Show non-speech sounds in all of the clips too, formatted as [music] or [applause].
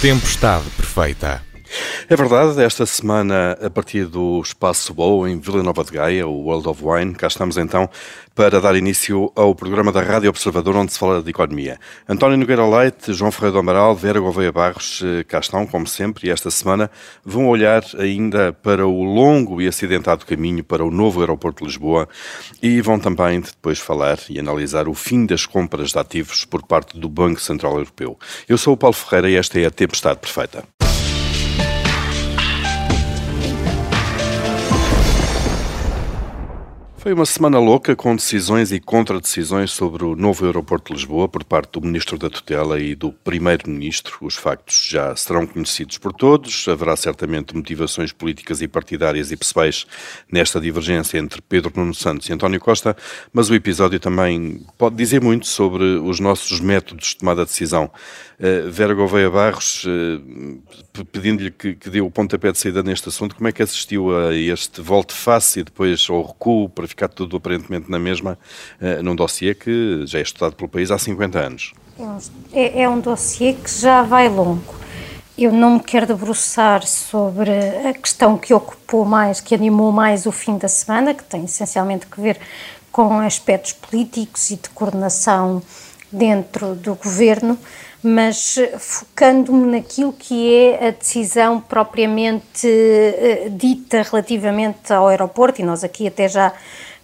Tempestade Perfeita. É verdade, esta semana, a partir do Espaço Bow, em Vila Nova de Gaia, o World of Wine, cá estamos então para dar início ao programa da Rádio Observador, onde se fala de economia. António Nogueira Leite, João Ferreira do Amaral, Vera Gouveia Barros, eh, cá estão, como sempre, e esta semana vão olhar ainda para o longo e acidentado caminho para o novo aeroporto de Lisboa e vão também depois falar e analisar o fim das compras de ativos por parte do Banco Central Europeu. Eu sou o Paulo Ferreira e esta é a Tempestade Perfeita. Foi uma semana louca com decisões e contradecisões sobre o novo aeroporto de Lisboa por parte do Ministro da Tutela e do Primeiro-Ministro. Os factos já serão conhecidos por todos. Haverá certamente motivações políticas e partidárias e pessoais nesta divergência entre Pedro Nuno Santos e António Costa, mas o episódio também pode dizer muito sobre os nossos métodos de tomada de decisão. Uh, Vera Gouveia Barros, uh, pedindo-lhe que, que dê o pontapé de saída neste assunto, como é que assistiu a este volte-face e depois ao recuo para ficar tudo aparentemente na mesma, uh, num dossiê que já é estudado pelo país há 50 anos? É, é um dossiê que já vai longo. Eu não me quero debruçar sobre a questão que ocupou mais, que animou mais o fim da semana, que tem essencialmente a ver com aspectos políticos e de coordenação dentro do governo, mas focando-me naquilo que é a decisão propriamente uh, dita relativamente ao aeroporto, e nós aqui até já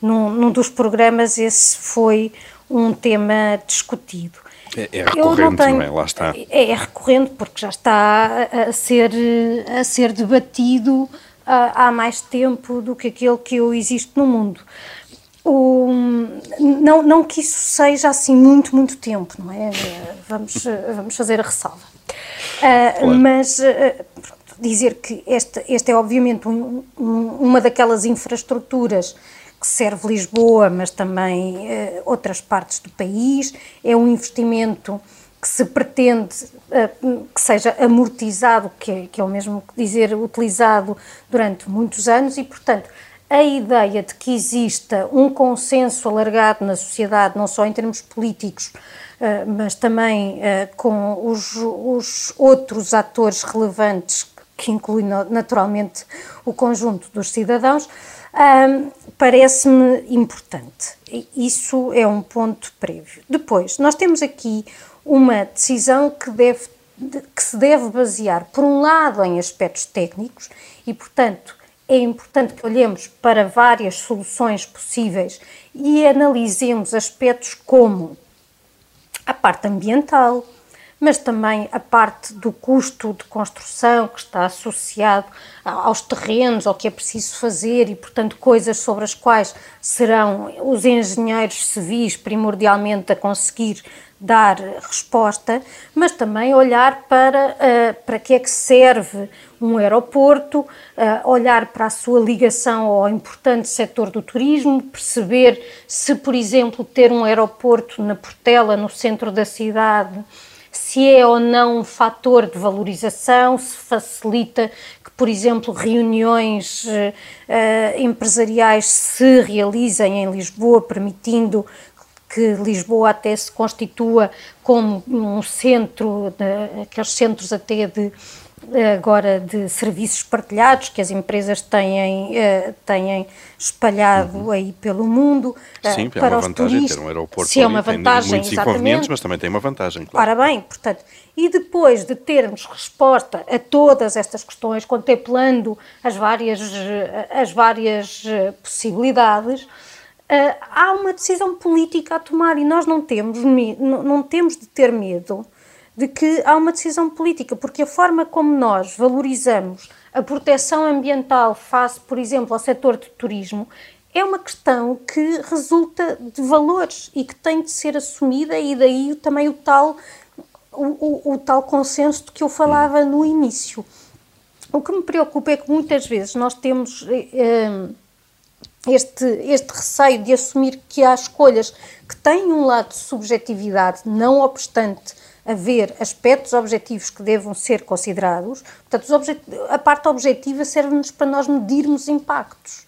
num, num, dos programas esse foi um tema discutido. É, é recorrente, tenho, não, é? Lá está. É, é, recorrente porque já está a ser, a ser debatido uh, há mais tempo do que aquele que eu existe no mundo. O, não, não que isso seja assim muito, muito tempo, não é? Vamos, vamos fazer a ressalva. Uh, claro. Mas uh, dizer que esta, esta é obviamente um, um, uma daquelas infraestruturas que serve Lisboa, mas também uh, outras partes do país, é um investimento que se pretende que seja amortizado, que é, que é o mesmo que dizer utilizado durante muitos anos e, portanto, a ideia de que exista um consenso alargado na sociedade, não só em termos políticos, eh, mas também eh, com os, os outros atores relevantes, que inclui naturalmente o conjunto dos cidadãos, parece-me importante. Isso é um ponto prévio. Depois, nós temos aqui uma decisão que, deve, que se deve basear, por um lado, em aspectos técnicos e, portanto, é importante que olhemos para várias soluções possíveis e analisemos aspectos como a parte ambiental, mas também a parte do custo de construção que está associado aos terrenos, ao que é preciso fazer e, portanto, coisas sobre as quais serão os engenheiros civis primordialmente a conseguir dar resposta, mas também olhar para uh, para que é que serve um aeroporto, uh, olhar para a sua ligação ao importante setor do turismo, perceber se, por exemplo, ter um aeroporto na Portela, no centro da cidade, se é ou não um fator de valorização, se facilita que, por exemplo, reuniões uh, empresariais se realizem em Lisboa, permitindo que Lisboa até se constitua como um centro, de, aqueles centros até de agora de serviços partilhados que as empresas têm, uh, têm espalhado uhum. aí pelo mundo. Uh, Sim, é uma vantagem turistas. ter um aeroporto Se é uma vantagem, tem muitos exatamente. inconvenientes, mas também tem uma vantagem, claro. Ora bem, portanto, e depois de termos resposta a todas estas questões, contemplando as várias, as várias eh, possibilidades, há uma decisão política a tomar e nós não temos, não temos de ter medo de que há uma decisão política, porque a forma como nós valorizamos a proteção ambiental face, por exemplo, ao setor de turismo, é uma questão que resulta de valores e que tem de ser assumida e daí também o tal, o, o, o tal consenso de que eu falava no início. O que me preocupa é que muitas vezes nós temos... Eh, este, este receio de assumir que há escolhas que têm um lado de subjetividade, não obstante haver aspectos objetivos que devam ser considerados. Portanto, a parte objetiva serve-nos para nós medirmos impactos.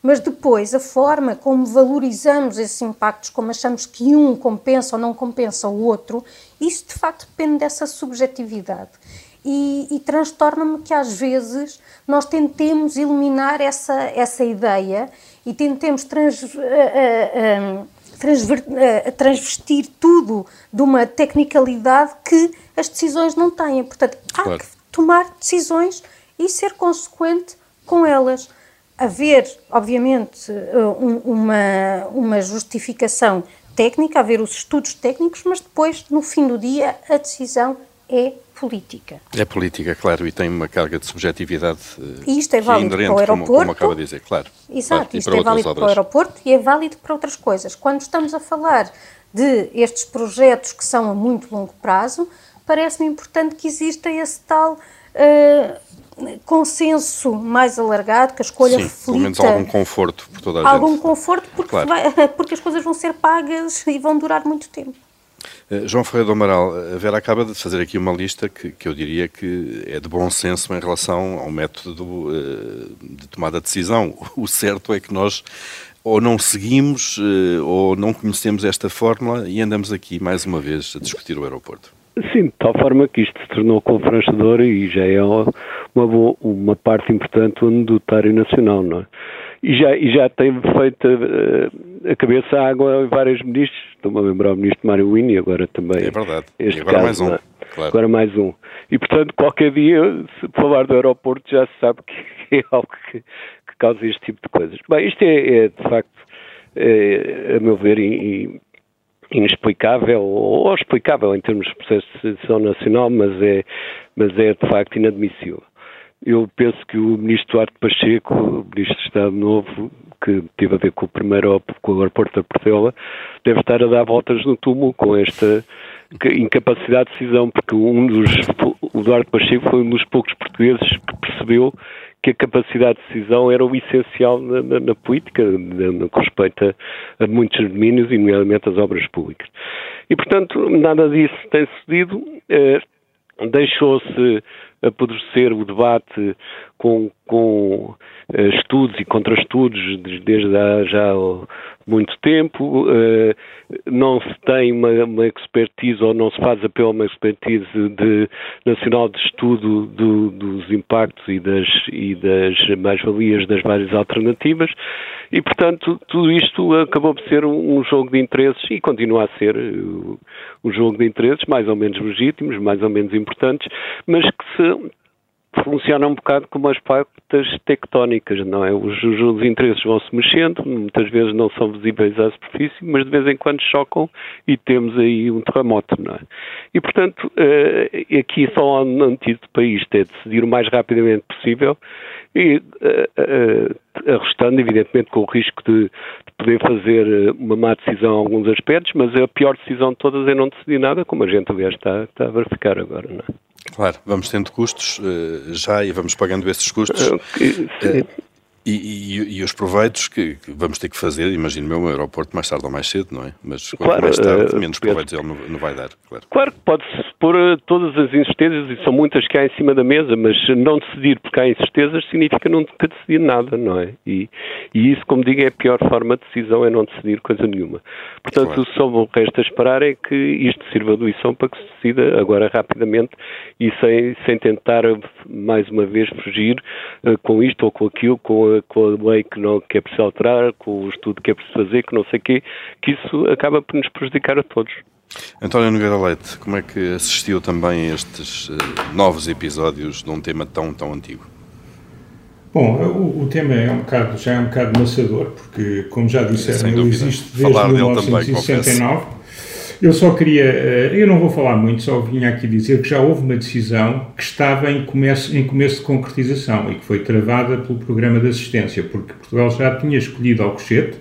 Mas depois, a forma como valorizamos esses impactos, como achamos que um compensa ou não compensa o outro, isso de facto depende dessa subjetividade. E, e transtorna-me que às vezes nós tentemos eliminar essa, essa ideia e tentemos trans, uh, uh, transver, transvestir tudo de uma tecnicalidade que as decisões não têm. Portanto, claro. há que tomar decisões e ser consequente com elas. Haver, obviamente, uma, uma justificação técnica, haver os estudos técnicos, mas depois, no fim do dia, a decisão é política. É política, claro, e tem uma carga de subjetividade e isto é válido para o aeroporto. Como, como acaba de dizer, claro. Exato, claro, isto é válido obras. para o aeroporto e é válido para outras coisas. Quando estamos a falar de estes projetos que são a muito longo prazo, parece-me importante que exista esse tal uh, consenso mais alargado, que a escolha Sim, reflita... pelo menos algum conforto por toda a algum gente. Algum conforto, porque, claro. vai, [laughs] porque as coisas vão ser pagas e vão durar muito tempo. Uh, João Ferreira do Amaral, a Vera acaba de fazer aqui uma lista que, que eu diria que é de bom senso em relação ao método uh, de tomada de decisão. [laughs] O certo é que nós ou não seguimos uh, ou não conhecemos esta fórmula e andamos aqui mais uma vez a discutir o aeroporto. Sim, de tal forma que isto se tornou confranchador e já é uma, uma parte importante do anedotário nacional, não é? E já, e já tem feito a, a cabeça à água em vários ministros, estou-me a lembrar o ministro Mário Wini, agora também. É verdade, este e agora caso, mais um. É? Claro. Agora mais um. E portanto, qualquer dia, se falar do aeroporto, já se sabe que [laughs] é algo que, que causa este tipo de coisas. Bem, isto é, é de facto, é, a meu ver, e, inexplicável ou explicável em termos de processo de decisão nacional, mas é, mas é de facto inadmissível. Eu penso que o ministro Duarte Pacheco, o ministro de Estado Novo, que teve a ver com o primeiro com o aeroporto da Portela, deve estar a dar voltas no túmulo com esta incapacidade de decisão, porque um dos, o Duarte Pacheco foi um dos poucos portugueses que percebeu que a capacidade de decisão era o essencial na, na, na política, no que respeita a muitos domínios, e nomeadamente as obras públicas. E, portanto, nada disso tem sucedido. Eh, Deixou-se apodrecer o debate com, com uh, estudos e contra-estudos desde já muito tempo, uh, não se tem uma, uma, expertise ou não se faz apelo a uma expertise de, nacional de estudo do, dos impactos e das, e das mais-valias das várias alternativas. E, portanto, tudo isto acabou por ser um, um jogo de interesses e continua a ser um jogo de interesses mais ou menos legítimos, mais ou menos importantes, mas que se funciona um bocado como as placas tectónicas, não é? Os, os, interesses vão se mexendo, muitas vezes não são visíveis à superfície, mas de vez em quando chocam e temos aí um terremoto, não é? E, portanto, uh, aqui só um antídoto para isto é decidir o mais rapidamente possível e uh, uh, arrestando, evidentemente, com o risco de, de, poder fazer uma má decisão em alguns aspectos, mas a pior decisão de todas é não decidir nada, como a gente, aliás, está, está a verificar agora, não é? Claro, vamos tendo custos uh, já e vamos pagando esses custos. Uh, e, e, e, os proveitos que, que, vamos ter que fazer, imagino eu, um aeroporto mais tarde ou mais cedo, não é? Mas quanto claro, mais tarde, uh, menos proveitos ele não, não, vai dar, claro. Claro que pode-se pôr todas as incertezas, e são muitas que há em cima da mesa, mas não decidir porque há incertezas significa não ter decidido nada, não é? E, e isso, como digo, é a pior forma de decisão, é não decidir coisa nenhuma. Portanto, claro. só o resta esperar é que isto sirva de lição para que se decida agora rapidamente e sem, sem tentar mais uma vez fugir uh, com isto ou com aquilo, com a com a lei que, não, que é preciso alterar, com o estudo que é preciso fazer, que não sei o quê, que isso acaba por nos prejudicar a todos. António Nogueira Leite, como é que assistiu também a estes uh, novos episódios de um tema tão, tão antigo? Bom, o, o, tema é um bocado, já é um bocado maçador, porque, como já disseram, ele existe desde Falar 1969. Eu só queria, eh, eu não vou falar muito, só vinha aqui dizer que já houve uma decisão que estava em começo, em começo de concretização e que foi travada pelo programa de assistência, porque Portugal já tinha escolhido Alcochete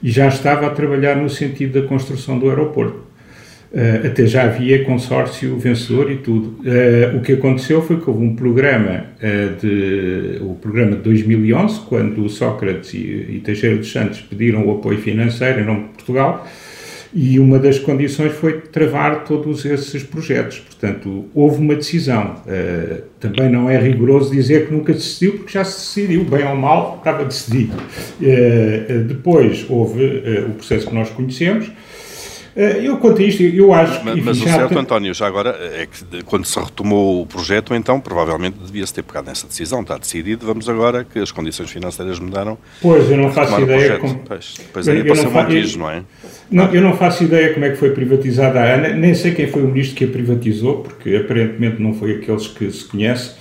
e já estava a trabalhar no sentido da construção do aeroporto. Uh, até já havia consórcio vencedor e tudo. Uh, o que aconteceu foi que houve um programa, de, o programa de 2011, quando Sócrates e, e Teixeira dos Santos pediram o apoio financeiro em nome de Portugal, e uma das condições foi travar todos esses projetos. Portanto, houve uma decisão. Uh, também não é rigoroso dizer que nunca se decidiu, porque já se decidiu, bem ou mal, estava decidido. Uh, depois houve o processo que nós conhecemos. Eh, eu, quanto a isto, eu acho mas, que... Mas o certo, tem... António, já agora, é que quando se retomou o projeto, então, provavelmente devia-se ter pegado nessa decisão. Está decidido, vamos agora que as condições financeiras mudaram. Pois, eu não faço ideia... Como... Pois, pois aí passou um eu... não é? Não, eu não faço ideia como é que foi privatizada a ANA, nem sei quem foi o ministro que a privatizou, porque aparentemente não foi aqueles que se conhece.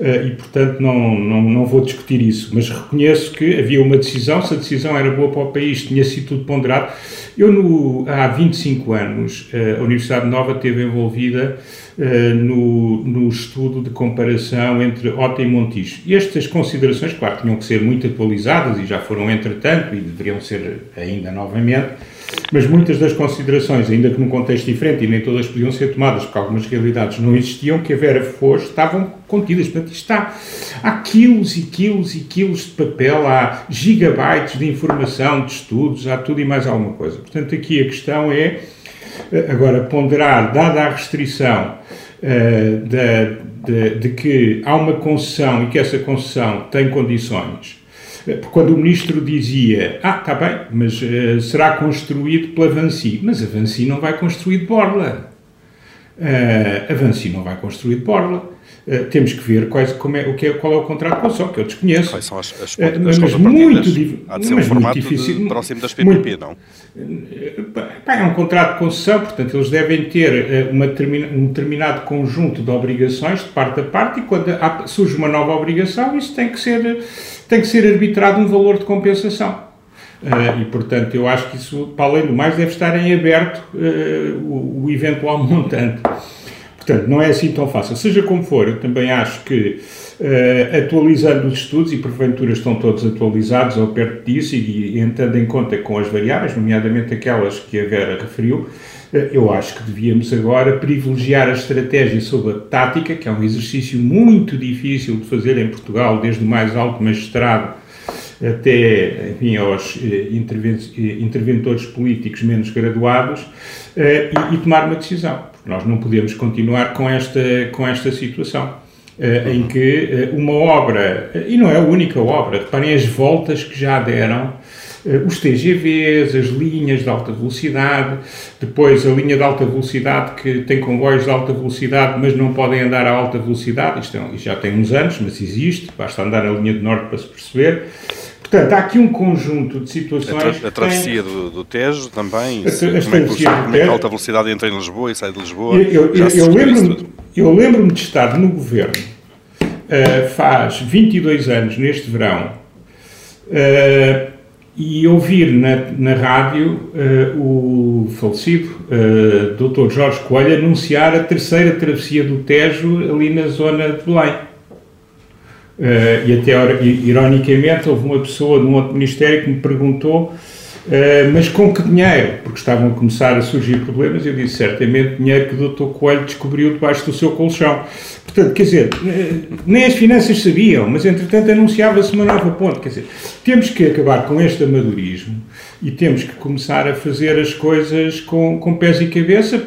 Eh, e, portanto, não, não, não vou discutir isso, mas reconheço que havia uma decisão, se a decisão era boa para o país, tinha sido tudo ponderado. Eu, no, há 25 anos, eh, a Universidade Nova esteve envolvida uh, no, no estudo de comparação entre OTA e Montijo. E estas considerações, claro, tinham que ser muito atualizadas e já foram entretanto e deveriam ser ainda novamente, mas muitas das considerações, ainda que num contexto diferente, e nem todas podiam ser tomadas, porque algumas realidades não existiam, que a Vera Foz estavam contidas. Portanto, está, há quilos e quilos e quilos de papel, há gigabytes de informação, de estudos, há tudo e mais alguma coisa. Portanto, aqui a questão é, eh, agora, ponderar, dada a restrição uh, de, de, de que há uma concessão e que essa concessão tem condições quando o ministro dizia, ah, está bem, mas uh, será construído pela Vansi. Mas a Vansi não vai construir de borla. Uh, a Vansi não vai construir de borla. Uh, temos que ver quais, como é, o que é, qual é o contrato de concessão, que eu desconheço. Quais são as, as, uh, mas, mas muito, Há de ser um formato difícil, de, próximo das PPP, muito, não? é um contrato de concessão, portanto, eles devem ter uma, um determinado conjunto de obrigações de parte a parte e quando há, surge uma nova obrigação, isso tem que ser tem que ser arbitrado um valor de compensação. Uh, e, portanto, eu acho que isso, para além do mais, deve estar em aberto uh, o, o, eventual [laughs] montante. Portanto, não é assim tão fácil. Seja como for, eu também acho que, uh, atualizando os estudos, e porventura estão todos atualizados ou perto disso, e, e entrando em conta com as variáveis, nomeadamente aquelas que a Vera referiu, eu acho que devíamos agora privilegiar a estratégia sobre a tática, que é um exercício muito difícil de fazer em Portugal, desde o mais alto magistrado até enfim, aos eh, eh, interventores políticos menos graduados, eh, e, tomar uma decisão. Porque nós não podemos continuar com esta, com esta situação. em que uma obra, e não é a única obra, reparem as voltas que já deram os TGVs, as linhas de alta velocidade, depois a linha de alta velocidade que tem comboios de alta velocidade, mas não podem andar a alta velocidade, isto, é, já tem uns anos, mas existe, basta andar na linha de norte para se perceber. Portanto, há aqui um conjunto de situações. A, tra a travessia tem... do, do, Tejo também. A, a, como, é que, como é que a alta velocidade entra em Lisboa e sai de Lisboa? Eu, eu, eu lembro-me lembro de estar no governo uh, faz 22 anos, neste verão, uh, e ouvir na, na rádio uh, o falecido uh, eh, Dr. Jorge Coelho anunciar a terceira travessia do Tejo ali na zona de Belém. Uh, e até, ironicamente, houve uma pessoa num outro ministério que me perguntou Uh, mas com que dinheiro? Porque estavam a começar a surgir problemas. Eu disse certamente dinheiro que o Dr. Coelho descobriu debaixo do seu colchão. Portanto, quer dizer, uh, nem as finanças sabiam, mas entretanto anunciava-se uma nova ponte. Quer dizer, temos que acabar com este amadorismo e temos que começar a fazer as coisas com, com pés e cabeça,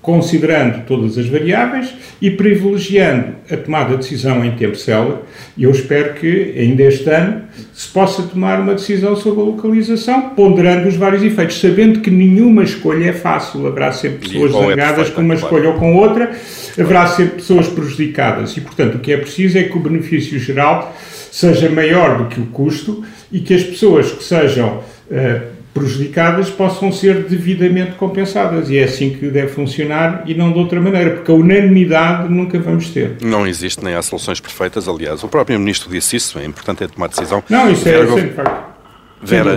considerando todas as variáveis e privilegiando a tomada de decisão em tempo célebre. E eu espero que ainda este ano se possa tomar uma decisão sobre a localização, ponderando os vários efeitos, sabendo que nenhuma escolha é fácil. Haverá sempre pessoas zangadas é com uma escolha ou com outra, haverá sempre pessoas prejudicadas. E, portanto, o que é preciso é que o benefício geral seja maior do que o custo e que as pessoas que sejam uh, prejudicadas possam ser devidamente compensadas. E é assim que deve funcionar e não de outra maneira, porque a unanimidade nunca vamos ter. Não existe nem há soluções perfeitas, aliás. O próprio Ministro disse isso, é importante é tomar decisão. Não, isso é, sempre facto. Vera,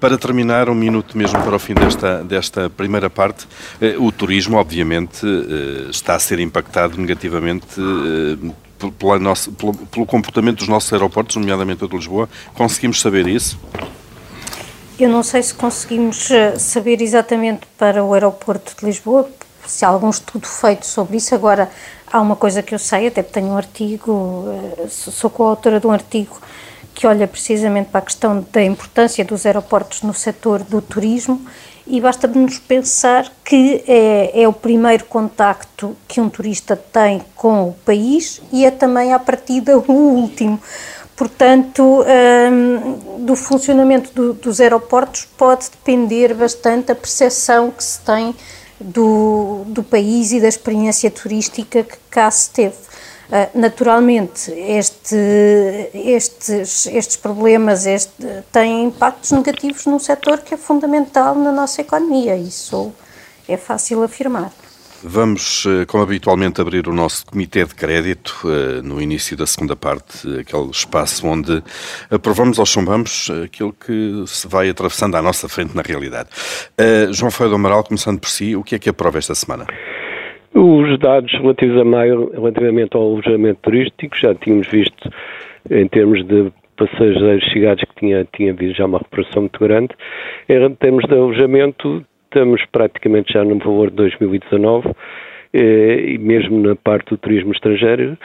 para terminar, um minuto mesmo para o fim desta, desta primeira parte, eh, o turismo, obviamente, eh, está a ser impactado negativamente eh, pela nossa, pelo, pelo comportamento dos nossos aeroportos, nomeadamente o de Lisboa. Conseguimos saber isso? Eu não sei se conseguimos eh, saber exatamente para o aeroporto de Lisboa, se há algum estudo feito sobre isso. Agora, há uma coisa que eu sei, até tenho um artigo, eh, sou coautora de um artigo que olha precisamente para a questão da importância dos aeroportos no setor do turismo e basta-nos pensar que é, é, o primeiro contacto que um turista tem com o país e é também, à partida, o último Portanto, um, do funcionamento do, dos aeroportos pode depender bastante a percepção que se tem do, do país e da experiência turística que cá se teve. Uh, naturalmente, este, estes, estes problemas este, têm impactos negativos num setor que é fundamental na nossa economia, isso é fácil afirmar. Vamos, eh, como habitualmente, abrir o nosso comitê de crédito eh, no início da segunda parte, aquele espaço onde aprovamos ou chumbamos aquilo que se vai atravessando à nossa frente na realidade. Uh, João Feio do Amaral, começando por si, o que é que aprova esta semana? Os dados relativos a maio, relativamente ao alojamento turístico, já tínhamos visto em termos de passageiros chegados que tinha, tinha havido já uma recuperação muito grande. Em termos de alojamento, estamos praticamente já no valor de 2019, eh, mesmo na parte do turismo estrangeiro,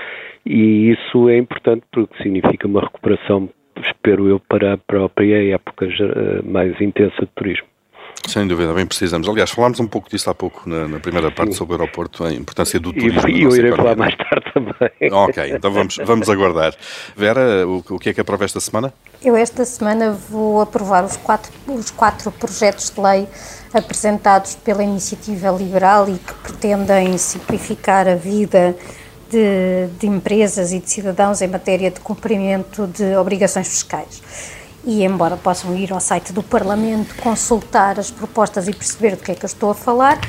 e isso é importante porque significa uma recuperação, espero eu, para a própria época eh, mais intensa de turismo. Sem dúvida, bem precisamos. Aliás, falámos um pouco disso há pouco na, na primeira parte sobre o aeroporto, a importância do turismo. E eu irei falar mais tarde também. [laughs] Ok, então vamos, vamos aguardar. Vera, o, o que é que aprova esta semana? Eu esta semana vou aprovar os quatro, os quatro projetos de lei apresentados pela Iniciativa Liberal e que pretendem simplificar a vida de, de empresas e de cidadãos em matéria de cumprimento de obrigações fiscais e embora possam ir ao site do Parlamento consultar as propostas e perceber do que é que eu estou a falar,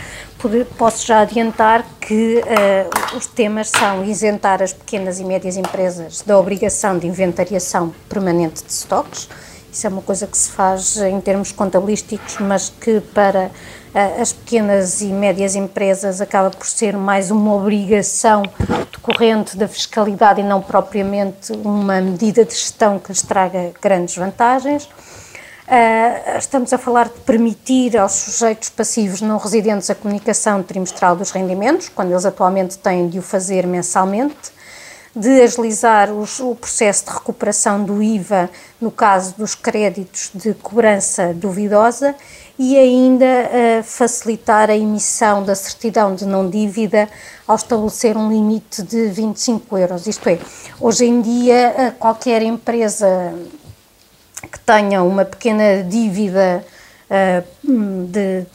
posso já adiantar que uh, os temas são isentar as pequenas e médias empresas da obrigação de inventariação permanente de estoques, isso é uma coisa que se faz em termos contabilísticos, mas que para as pequenas e médias empresas acaba por ser mais uma obrigação decorrente da fiscalidade e não propriamente uma medida de gestão que lhes traga grandes vantagens. Uh, estamos a falar de permitir aos sujeitos passivos não residentes a comunicação trimestral dos rendimentos, quando eles atualmente têm de o fazer mensalmente de agilizar os, o processo de recuperação do IVA no caso dos créditos de cobrança duvidosa e ainda uh, facilitar a emissão da certidão de não dívida ao estabelecer um limite de 25 euros. Isto é, hoje em dia uh, qualquer empresa que tenha uma pequena dívida uh, de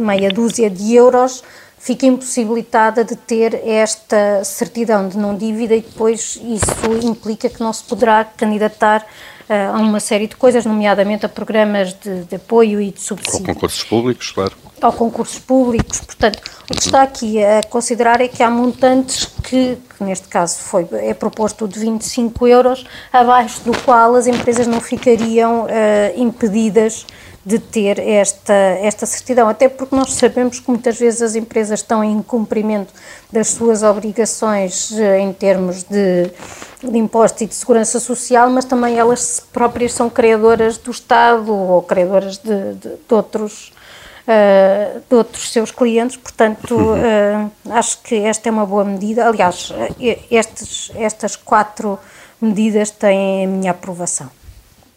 meia dúzia de euros fica impossibilitada de ter esta certidão de não dívida e depois isso implica que não se poderá candidatar uh, a uma série de coisas, nomeadamente a programas de, de apoio e de subsídio. Ou concursos públicos, claro. Ou concursos públicos, portanto, o que está aqui a considerar é que há montantes que, que neste caso foi, é proposto de 25 euros, abaixo do qual as empresas não ficariam uh, impedidas de ter esta, esta certidão, até porque nós sabemos que muitas vezes as empresas estão em cumprimento das suas obrigações eh, em termos de, de imposto e de segurança social, mas também elas próprias são criadoras do Estado ou criadoras de, de, de outros Uh, de outros seus clientes, portanto, uh, acho que esta é uma boa medida. Aliás, estes, estas quatro medidas têm a minha aprovação.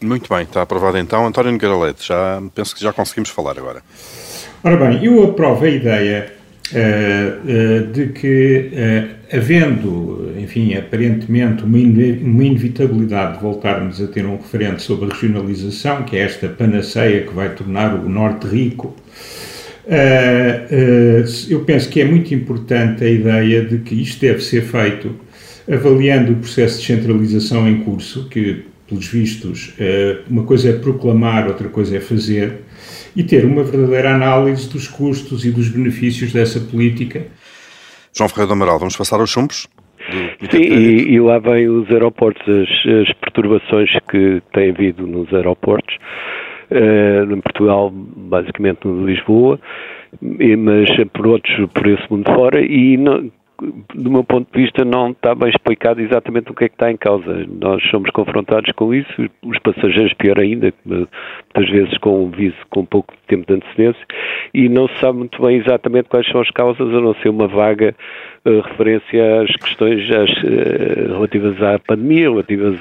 Muito bem, está aprovado então. António Nogueira Leite, já, penso que já conseguimos falar agora. Ora bem, eu aprovo a ideia uh, uh, de que, uh, havendo, enfim, aparentemente uma, in uma inevitabilidade de voltarmos a ter um referente sobre a regionalização, que é esta panaceia que vai tornar o Norte rico, eu penso que é muito importante a ideia de que isto deve ser feito avaliando o processo de centralização em curso, que pelos vistos, eh, uma coisa é proclamar, outra coisa é fazer, e ter uma verdadeira análise dos custos e dos benefícios dessa política. João Ferreira do Amaral, vamos passar aos chumbos? Sim, e, e, lá vem os aeroportos, as, as, perturbações que têm havido nos aeroportos, uh, em Portugal, basicamente no de Lisboa, mas por outros por esse mundo fora, e não, do meu ponto de vista, não está bem explicado exatamente o que é que está em causa. Nós somos confrontados com isso, os passageiros, pior ainda, muitas vezes com um viso com pouco tempo de antecedência, e não se sabe muito bem exatamente quais são as causas, a não ser uma vaga uh, referência às questões às, uh, relativas à pandemia, relativas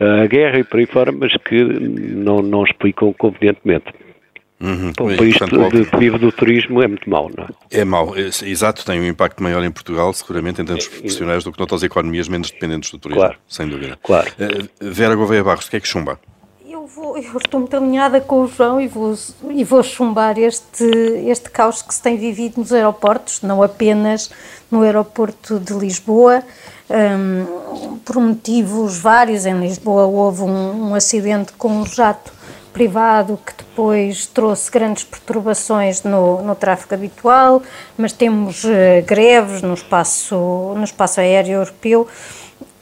à guerra e por aí fora, mas que não, não explicam convenientemente. Uhum. Para um país portanto, que vive do turismo é muito mau, não é? É mau, é, exato, tem um impacto maior em Portugal, seguramente, em termos profissionais, do que noutras economias menos dependentes do turismo, claro. sem dúvida. Claro. Uh, Vera Gouveia Barros, o que é que chumba? Eu, vou, eu estou muito alinhada com o João e vou, e vou chumbar este, este caos que se tem vivido nos aeroportos, não apenas no aeroporto de Lisboa, um, por motivos vários. Em Lisboa houve um, um acidente com um jato privado que depois trouxe grandes perturbações no, no tráfego habitual, mas temos uh, greves no espaço, no espaço aéreo europeu.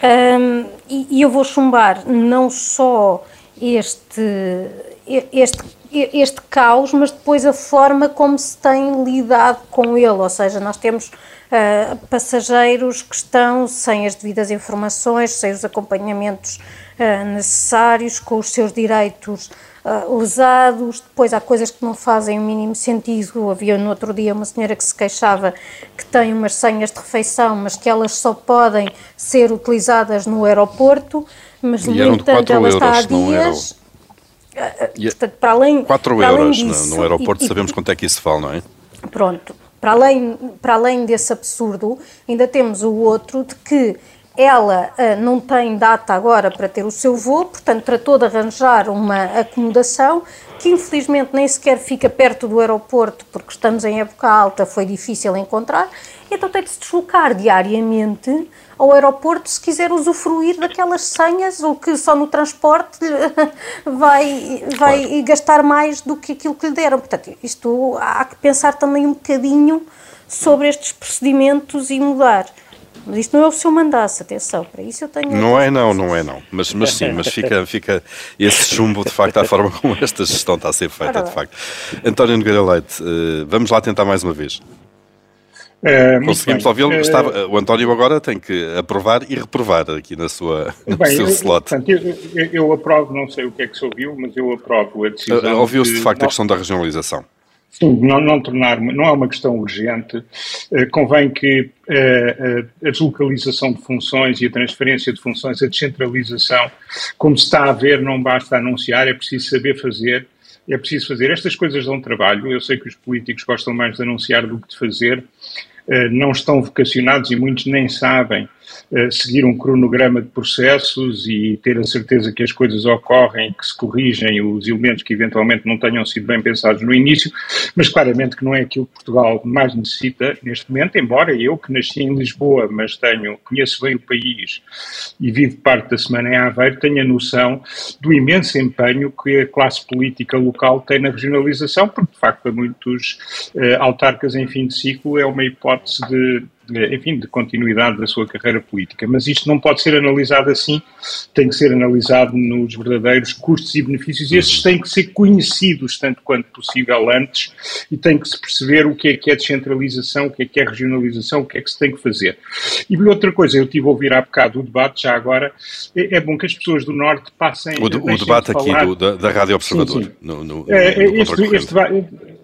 Um, e, e, eu vou chumbar não só este, este, este caos, mas depois a forma como se tem lidado com ele. Ou seja, nós temos uh, passageiros que estão sem as devidas informações, sem os acompanhamentos uh, necessários, com os seus direitos uh, lesados, depois há coisas que não fazem o mínimo sentido. Havia no outro dia uma senhora que se queixava que tem umas senhas de refeição, mas que elas só podem ser utilizadas no aeroporto, mas e no entanto ela está há dias. Portanto, para além, 4 para euros além disso, no, aeroporto, e, sabemos quanto é que isso vale, não é? Pronto. Para além, para além desse absurdo, ainda temos o outro de que ela uh, não tem data agora para ter o seu voo, portanto tratou de arranjar uma acomodação que infelizmente nem sequer fica perto do aeroporto, porque estamos em época alta, foi difícil encontrar, então tem de se deslocar diariamente ao aeroporto se quiser usufruir daquelas senhas, o que só no transporte [laughs] vai, vai claro. gastar mais do que aquilo que lhe deram. Portanto, isto há que pensar também um bocadinho sobre estes procedimentos e mudar. Mas isto não é o seu mandato, atenção, para isso eu tenho. Não é, não, não é, não. Mas, mas sim, mas fica, fica esse chumbo, de facto, à forma como esta gestão está a ser feita, de facto. António Nogueira Leite, eh, vamos lá tentar mais uma vez. Uh, Conseguimos ouvi-lo. Uh, o António agora tem que aprovar e reprovar aqui na sua, no bem, seu eu, slot. Portanto, eu, eu, aprovo, não sei o que é que se ouviu, mas eu aprovo a decisão. Ouviu-se de facto a questão da regionalização. Não, não, tornar, não é uma questão urgente. Uh, convém que uh, a deslocalização de funções e a transferência de funções, a descentralização, como se está a ver, não basta anunciar, é preciso saber fazer, é preciso fazer. Estas coisas dão trabalho. Eu sei que os políticos gostam mais de anunciar do que de fazer. Não estão vocacionados e muitos nem sabem seguir um cronograma de processos e ter a certeza que as coisas ocorrem, que se corrigem os elementos que eventualmente não tenham sido bem pensados no início, mas claramente que não é aquilo que Portugal mais necessita neste momento, embora eu que nasci em Lisboa, mas tenho, conheço bem o país e vivo parte da semana em Aveiro, tenha noção do imenso empenho que a classe política local tem na regionalização, porque de facto para muitos uh, autarcas em fim de ciclo é uma hipótese de enfim, de continuidade da sua carreira política. Mas isto não pode ser analisado assim, tem que ser analisado nos verdadeiros custos e benefícios, e esses têm que ser conhecidos tanto quanto possível antes, e tem que se perceber o que é que é descentralização, o que é que é regionalização, o que é que se tem que fazer. E outra coisa, eu tive a ouvir há bocado o debate, já agora, é, é bom que as pessoas do Norte passem... O, o debate de aqui do, da, da Rádio Observador, sim, sim. No, no, no, é, este, este,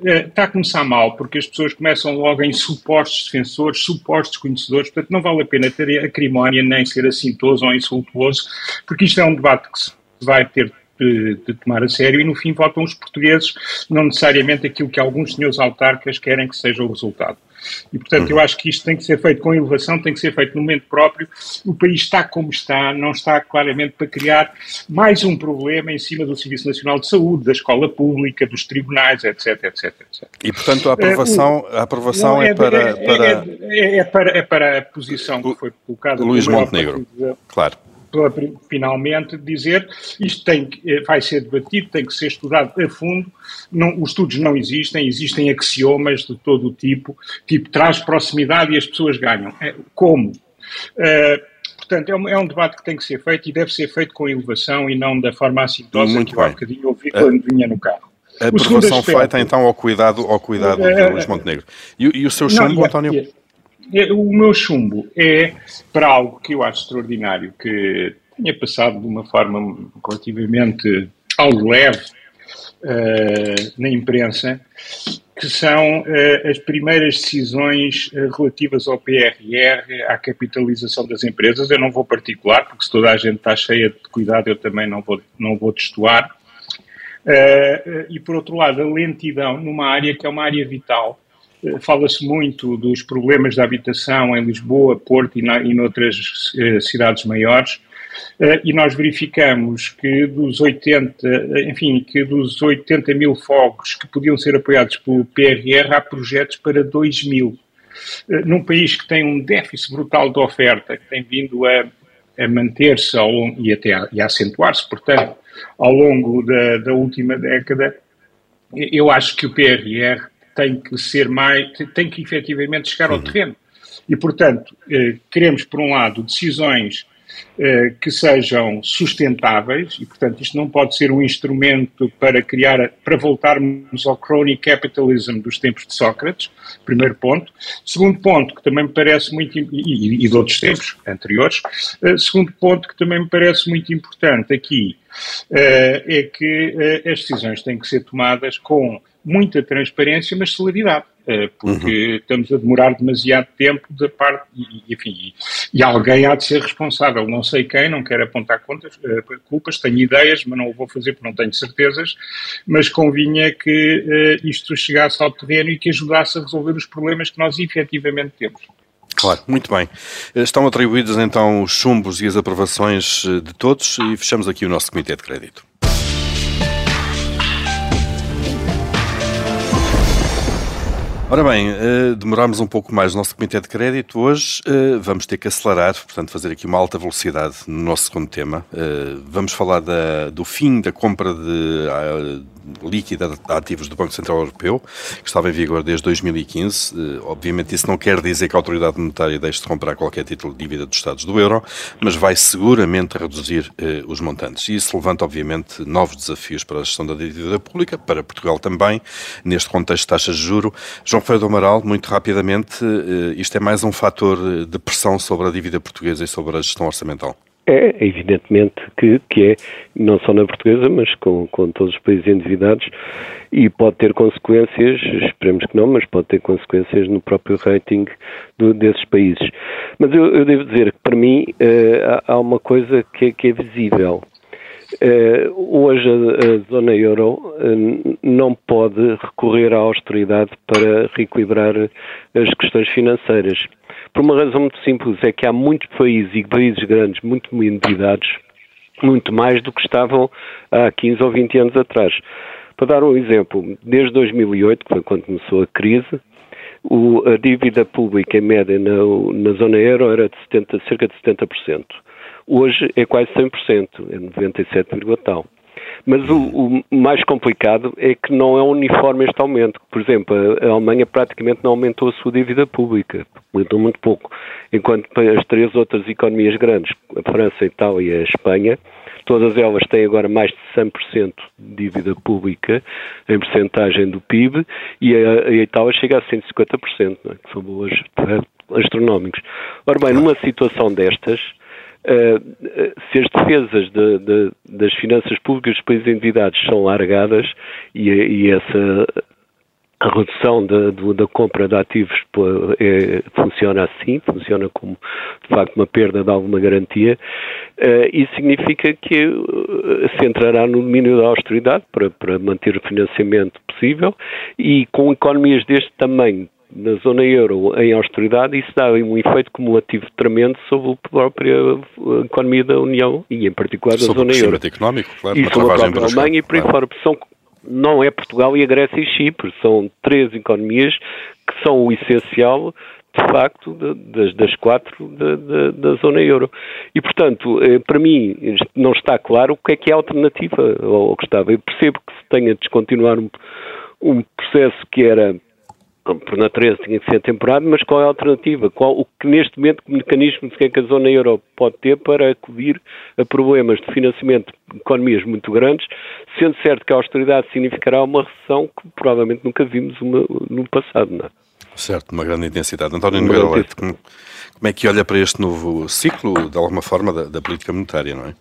está a começar mal, porque as pessoas começam logo em supostos defensores, supostos conhecedores, portanto não vale a pena ter acrimónia nem ser assintoso ou insultuoso, porque isto é um debate que se vai ter de, tomar a sério e no fim votam os portugueses, não necessariamente aquilo que alguns senhores autarcas querem que seja o resultado. E, portanto, eu uhum. acho que isto tem que ser feito com elevação, tem que ser feito no momento próprio. O país está como está, não está claramente para criar mais um problema em cima do Serviço Nacional de Saúde, da escola pública, dos tribunais, etc, etc, etc. E, portanto, a aprovação, a aprovação é, é, para, é, para... É, é, para... É para a posição que foi colocada... Luís Montenegro, claro finalmente dizer isto tem, eh, vai ser debatido, tem que ser estudado a fundo. Não, os estudos não existem, existem axiomas de todo o tipo, tipo traz proximidade e as pessoas ganham. É, como? Uh, portanto, é um, é um, debate que tem que ser feito e deve ser feito com elevação e não da forma assintosa Muito que bem. eu há bocadinho ouvi quando vinha no carro. A aprovação feita então ao cuidado, ao cuidado uh, de Luís Montenegro. E, e o seu chumbo, António? É, o meu chumbo é para algo que eu acho extraordinário, que tenha passado de uma forma relativamente algo leve uh, na imprensa, que são uh, as primeiras decisões uh, relativas ao PRR, à capitalização das empresas. Eu não vou particular, porque se toda a gente está cheia de cuidado, eu também não vou, não vou destoar. Uh, e, por outro lado, a lentidão numa área que é uma área vital. Uh, Fala-se muito dos problemas da habitação em Lisboa, Porto e, na, e noutras uh, cidades maiores, e nós verificamos que dos 80, enfim, que dos 80 mil fogos que podiam ser apoiados pelo PRR, há projetos para 2 mil. Num país que tem um déficit brutal de oferta, que tem vindo a, a manter-se e até a, a acentuar-se, portanto, ao longo da, da última década, eu acho que o PRR tem que ser mais, tem que efetivamente chegar ao terreno. E, portanto, eh, queremos, por um lado, decisões eh, que sejam sustentáveis e, portanto, isto não pode ser um instrumento para criar, para voltarmos ao crony capitalism dos tempos de Sócrates, primeiro ponto. Segundo ponto, que também me parece muito, e, e de outros tempos anteriores, uh, segundo ponto que também me parece muito importante aqui, é que as decisões têm que ser tomadas com muita transparência, mas celeridade. Eh, porque uhum. estamos a demorar demasiado tempo da parte, e, enfim, e, alguém há de ser responsável, não sei quem, não quero apontar contas, eh, culpas, tenho ideias, mas não o vou fazer porque não tenho certezas, mas convinha que uh, isto chegasse ao terreno e que ajudasse a resolver os problemas que nós efetivamente temos. Claro, muito bem. Estão atribuídos então os chumbos e as aprovações de todos e fechamos aqui o nosso Comitê de Crédito. Ora bem, uh, demorámos um pouco mais no nosso comitê de crédito. Hoje uh, vamos ter que acelerar, portanto, fazer aqui uma alta velocidade no nosso segundo tema. Uh, vamos falar da, do fim da compra de líquida de ativos do Banco Central Europeu, que estava em vigor desde 2015. Eh, obviamente, isso não quer dizer que a autoridade monetária deixe de comprar qualquer título de dívida dos Estados do euro, mas vai seguramente reduzir eh, os montantes. E isso levanta, obviamente, novos desafios para a gestão da dívida pública, para Portugal também, neste contexto de taxas de juro. João Ferreira do Amaral, muito rapidamente, eh, isto é mais um fator de pressão sobre a dívida portuguesa e sobre a gestão orçamental? É, evidentemente que, que é, não só na portuguesa, mas com, com todos os países endividados, e pode ter consequências, esperemos que não, mas pode ter consequências no próprio rating do, desses países. Mas eu, eu, devo dizer que, para mim, uh, há uma coisa que, é, que é visível. Uh, hoje a, a, zona euro uh, não pode recorrer à austeridade para reequilibrar as questões financeiras. Por uma razão muito simples, é que há muitos países e países grandes muito endividados, muito mais do que estavam há 15 ou 20 anos atrás. Para dar um exemplo, desde 2008, que foi quando começou a crise, o, a dívida pública em média na, na zona euro era de 70, cerca de 70%. Hoje é quase 100%, é 97, tal. Mas o, o, mais complicado é que não é uniforme este aumento. Por exemplo, a, Alemanha praticamente não aumentou a sua dívida pública, aumentou muito pouco, enquanto as três outras economias grandes, a França, a Itália e a Espanha, todas elas têm agora mais de 100% de dívida pública em percentagem do PIB e a, a Itália chega a 150%, é? que são boas astronómicos. Ora bem, numa situação destas, se as defesas de, de, das finanças públicas dos países endividados são largadas e, e essa a redução da, da, compra de ativos é, funciona assim, funciona como de facto uma perda de alguma garantia. Uh, isso significa que uh, se entrará no domínio da austeridade para, para manter o financiamento possível e com economias deste tamanho na zona euro em austeridade, isso dá um efeito cumulativo tremendo sobre a própria eh, economia da União e, em particular, da sobre zona euro. económico, claro. E sobre a própria Alemanha e por aí claro. fora. São, não é Portugal e a Grécia e Chipre, são três economias que são o essencial de facto, das, das quatro da, da, da, zona euro. E, portanto, eh, para mim, não está claro o que é que é a alternativa ao que estava. Eu percebo que se tenha de descontinuar um, um processo que era por natureza tinha que ser temporário, mas qual é a alternativa? Qual, o que neste momento, que mecanismo que, é que a zona euro pode ter para acudir a problemas de financiamento de economias muito grandes, sendo certo que a austeridade significará uma recessão que provavelmente nunca vimos uma, no passado, não é? Certo, uma grande intensidade. António Nogueira Leite, como, como, é que olha para este novo ciclo, de alguma forma, da, da política monetária, não é?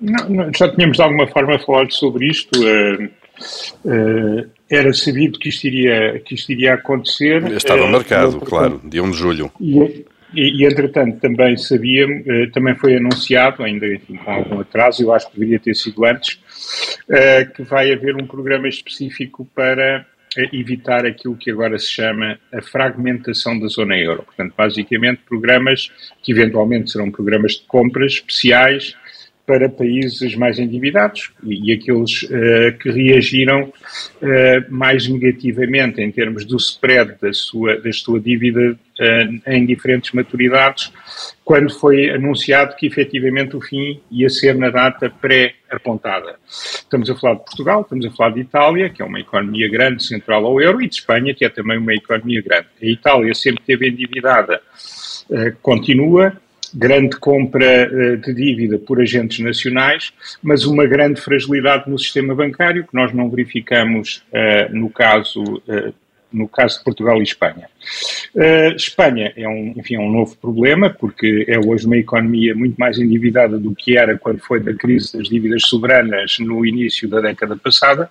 Não, não, já tínhamos de alguma forma falado sobre isto. Uh, uh, era sabido que isto iria, que isto iria acontecer. Estava uh, marcado, claro, dia 1 de julho. E, e, e, entretanto, também sabia, uh, também foi anunciado, ainda enfim, com algum atraso, eu acho que deveria ter sido antes, uh, que vai haver um programa específico para evitar aquilo que agora se chama a fragmentação da zona euro. Portanto, basicamente, programas que eventualmente serão programas de compras especiais para países mais endividados e, e aqueles uh, que reagiram uh, mais negativamente em termos do spread da sua, da sua dívida uh, em diferentes maturidades, quando foi anunciado que efetivamente o fim ia ser na data pré-apontada. Estamos a falar de Portugal, estamos a falar de Itália, que é uma economia grande, central ao euro, e de Espanha, que é também uma economia grande. A Itália sempre teve endividada, continua, grande compra eh, de dívida por agentes nacionais, mas uma grande fragilidade no sistema bancário, que nós não verificamos uh, no caso uh, no caso de Portugal e Espanha. Uh, Espanha é um, enfim, é um novo problema, porque é hoje uma economia muito mais endividada do que era quando foi da crise das dívidas soberanas no início da década passada.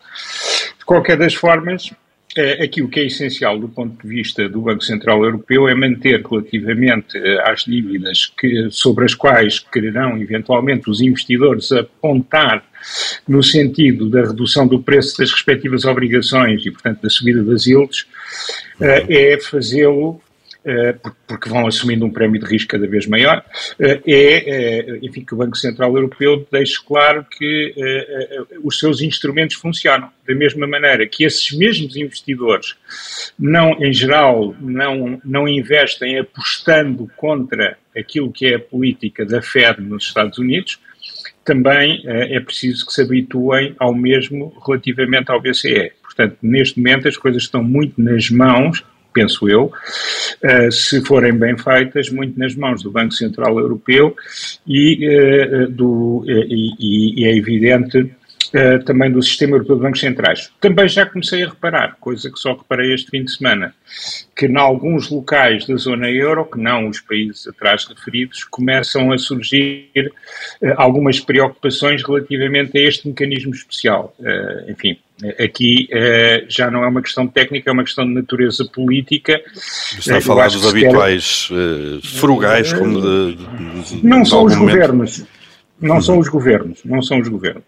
De qualquer das formas, aqui o que é essencial do ponto de vista do Banco Central Europeu é manter relativamente eh, às dívidas que, sobre as quais quererão eventualmente os investidores apontar no sentido da redução do preço das respectivas obrigações e, portanto, da subida das yields, eh, é fazê-lo eh, porque vão assumindo um prémio de risco cada vez maior, eh, é, eh, enfim, que o Banco Central Europeu deixe claro que os seus instrumentos funcionam. Da mesma maneira que esses mesmos investidores, não, em geral, não, não investem apostando contra aquilo que é a política da Fed nos Estados Unidos, também é preciso que se habituem ao mesmo relativamente ao BCE. Portanto, neste momento as coisas estão muito nas mãos penso eu, uh, se forem bem feitas, muito nas mãos do Banco Central Europeu e, uh, do, e, e é evidente Uh, também do Sistema Europeu de Bancos Centrais. Também já comecei a reparar, coisa que só reparei este fim de semana, que em alguns locais da zona euro, que não os países atrás referidos, começam a surgir uh, algumas preocupações relativamente a este mecanismo especial. Uh, enfim, Aqui uh, já não é uma questão técnica, é uma questão de natureza política. Está a falar dos habituais uh, frugais, como de, de, Não de são os momento. governos. Não uhum. são os governos, não são os governos,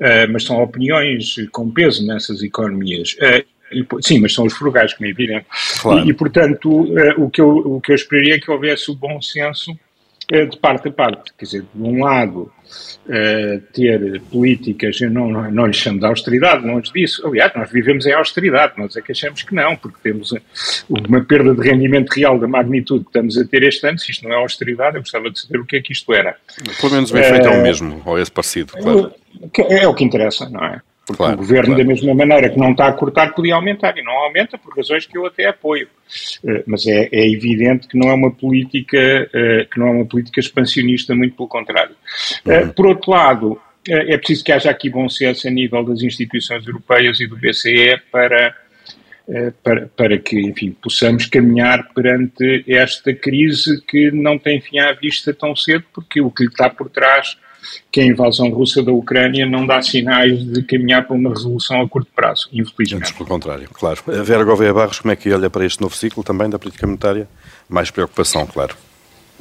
uh, mas são opiniões com peso nessas economias. E, sim, mas são os frugais, como é evidente. Claro. E, e, portanto, o, que eu, o que eu esperaria é que houvesse o bom senso de parte a parte. Quer dizer, de um lado, uh, ter políticas, eu não, não, não lhe chamo de austeridade, longe disso. Aliás, nós vivemos em austeridade, nós é que achamos que não, porque temos uma perda de rendimento real da magnitude que estamos a ter este ano. Se isto não é austeridade, eu gostava de saber o que é que isto era. Pelo menos o efeito uh, é o mesmo, ou esse parecido, claro. É, é o que interessa, não é? Porque claro, o governo, claro. da mesma maneira que não está a cortar, podia aumentar, e não aumenta por razões que eu até apoio. Uh, mas é, é, evidente que não é uma política uh, que não é uma política expansionista, muito pelo contrário. Uh, por outro lado, é preciso que haja aqui bom senso a nível das instituições europeias e do BCE para para, para que, enfim, possamos caminhar perante esta crise que não tem fim à vista tão cedo, porque o que lhe está por trás que a invasão russa da Ucrânia não dá sinais de caminhar para uma resolução a curto prazo, infelizmente. Antes pelo contrário, claro. A Vera Gouveia Barros, como é que olha para este novo ciclo também da política monetária? Mais preocupação, claro.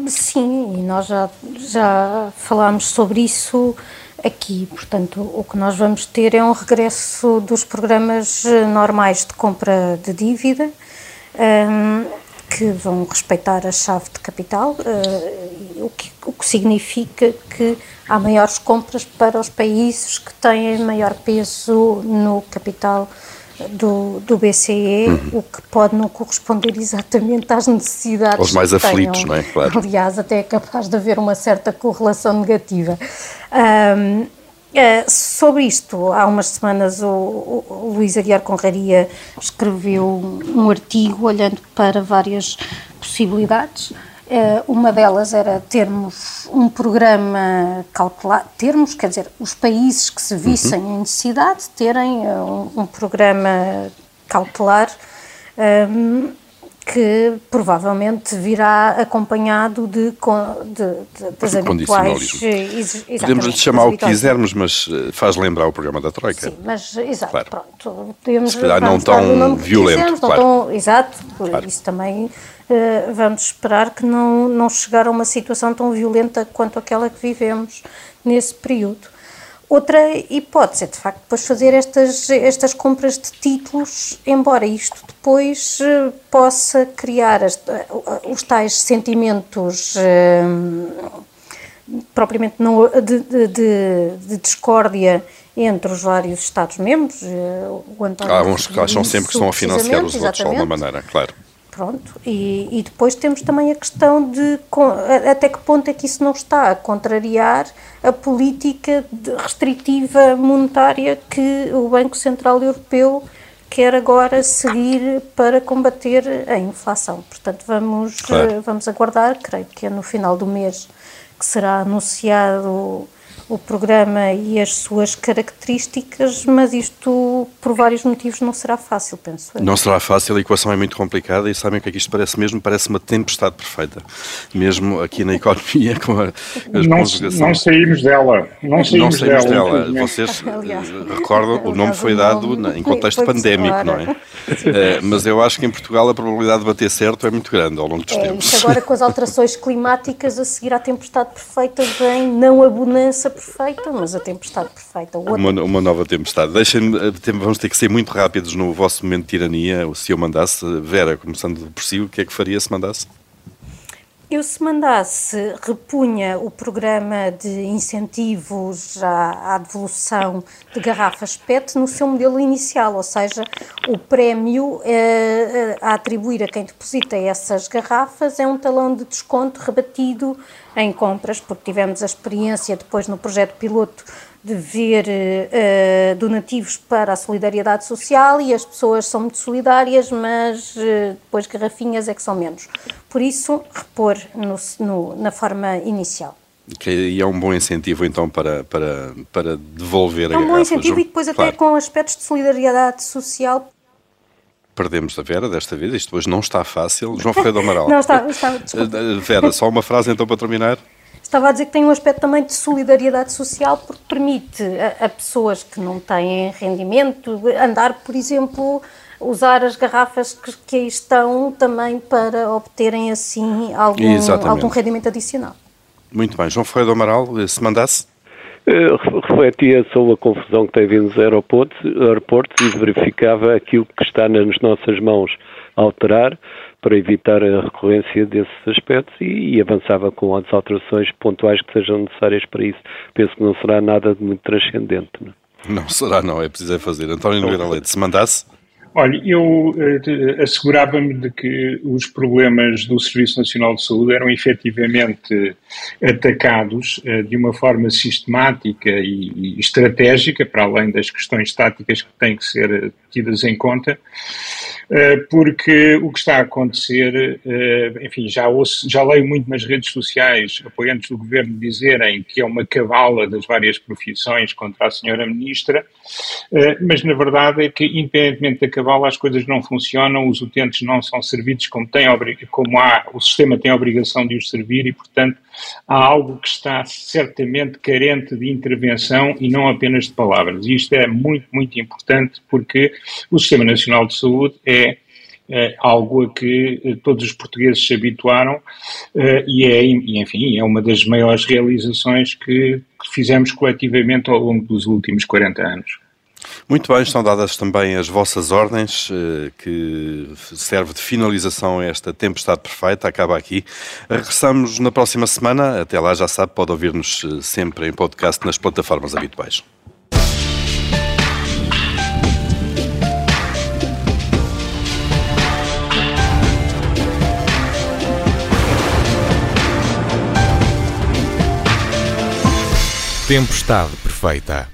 Sim, e nós já, já falámos sobre isso aqui. Portanto, o que nós vamos ter é um regresso dos programas normais de compra de dívida. Um, que vão respeitar a chave de capital, uh, o, que, o que significa que há maiores compras para os países que têm maior peso no capital do, do BCE, uhum. o que pode não corresponder exatamente às necessidades. Os mais aflitos, tenham. não é? Claro. Aliás, até é capaz de haver uma certa correlação negativa. Um, Uh, sobre isto, há umas semanas o, o, Luís Aguiar Conraria escreveu um artigo olhando para várias possibilidades. Uh, uma delas era termos um programa cautelar, termos, quer dizer, os países que se vissem uhum. em necessidade terem uh, um, um, programa cautelar um, que provavelmente virá acompanhado de, de, de das habituais... Podemos lhe chamar o que quisermos, mas eh, faz lembrar o programa da Troika. Sim, mas, exato, claro. pronto. Podemos, Se calhar não tão violento, quisermos, claro. Tão, exato, claro. isso também uh, vamos esperar que não, não chegar a uma situação tão violenta quanto aquela que vivemos nesse período. Outra hipótese é, de facto, depois fazer estas, estas compras de títulos, embora isto depois eh, possa criar as, eh, os tais sentimentos eh, propriamente não, de, de, de, de, discórdia entre os vários Estados-membros. Há uns que acham sempre que estão a financiar os outros de alguma maneira, claro. Pronto, e, e, depois temos também a questão de até que ponto é que isso não está a contrariar a política restritiva monetária que o Banco Central Europeu quer agora seguir para combater a inflação. Portanto, vamos, claro. vamos aguardar, creio que é no final do mês que será anunciado o programa e as suas características, mas isto, por vários motivos, não será fácil, penso eu. Não será fácil, a equação é muito complicada e sabem o que é que isto parece mesmo? Parece uma tempestade perfeita, mesmo aqui na economia, [laughs] com a, as não, não saímos dela. Não saímos, não saímos dela. dela. Vocês [laughs] aliás, eh, recordam, o nome foi dado nome, em contexto pandémico, não é? uh, [laughs] mas eu acho que em Portugal a probabilidade de bater certo é muito grande ao longo dos é, tempos. Agora com as alterações climáticas, a seguir à tempestade perfeita vem não a bonança perfeita, mas a tempestade perfeita. Uma, uma, nova tempestade. Deixem-me, eh, vamos ter que ser muito rápidos no vosso momento de tirania. Se eu mandasse, Vera, começando por si, o que é que faria se mandasse? Eu, se mandasse, repunha o programa de incentivos à, à, devolução de garrafas PET no seu modelo inicial, ou seja, o prémio eh, a atribuir a quem deposita essas garrafas é um talão de desconto rebatido em compras, porque tivemos a experiência depois no projeto piloto de ver uh, donativos para a solidariedade social e as pessoas são muito solidárias, mas uh, depois garrafinhas é que são menos. Por isso, repor no, no, na forma inicial. e é um bom incentivo então para, para, para devolver a É um bom incentivo e depois claro. até com aspectos de solidariedade social. Perdemos a Vera desta vez, isto hoje não está fácil. João Ferreira do Amaral. [laughs] não, está, está desculpa. Eh, Vera, só uma frase então para terminar. Estava a dizer que tem um aspecto também de solidariedade social, porque permite a, a pessoas que não têm rendimento andar, por exemplo, usar as garrafas que, que aí estão também para obterem assim algum, algum rendimento adicional. Muito bem. João Ferreira do Amaral, se mandasse? Uh, refletia sobre a confusão que tem vindo nos aeroportos, aeroportos e verificava aquilo que está nas nossas mãos a alterar para evitar a recorrência desses aspectos e, e, avançava com as alterações pontuais que sejam necessárias para isso. Penso que não será nada de muito transcendente. Não, é? não será, não, é preciso é fazer. António Nogueira Leite, se mandasse? Olha, eu eh, assegurava-me de que os problemas do Serviço Nacional de Saúde eram efetivamente atacados eh, de uma forma sistemática e, estratégica, para além das questões táticas que têm que ser tidas em conta, eh, porque o que está a acontecer, eh, enfim, já, ouço, já leio muito nas redes sociais apoiantes do governo dizerem que é uma cavala das várias profissões contra a senhora ministra, eh, mas na verdade é que, independentemente da as coisas não funcionam, os utentes não são servidos como, tem, como há, o sistema tem a obrigação de os servir e, portanto, há algo que está certamente carente de intervenção e não apenas de palavras. E isto é muito, muito importante porque o Sistema Nacional de Saúde é é algo a que eh, todos os portugueses se habituaram uh, e é, enfim, é uma das maiores realizações que, que fizemos coletivamente ao longo dos últimos 40 anos. Muito bem, estão dadas também as vossas ordens, eh, que serve de finalização a esta tempestade perfeita, acaba aqui. Regressamos na próxima semana, até lá já sabe, pode ouvir-nos sempre em podcast nas plataformas habituais. Tempestade perfeita.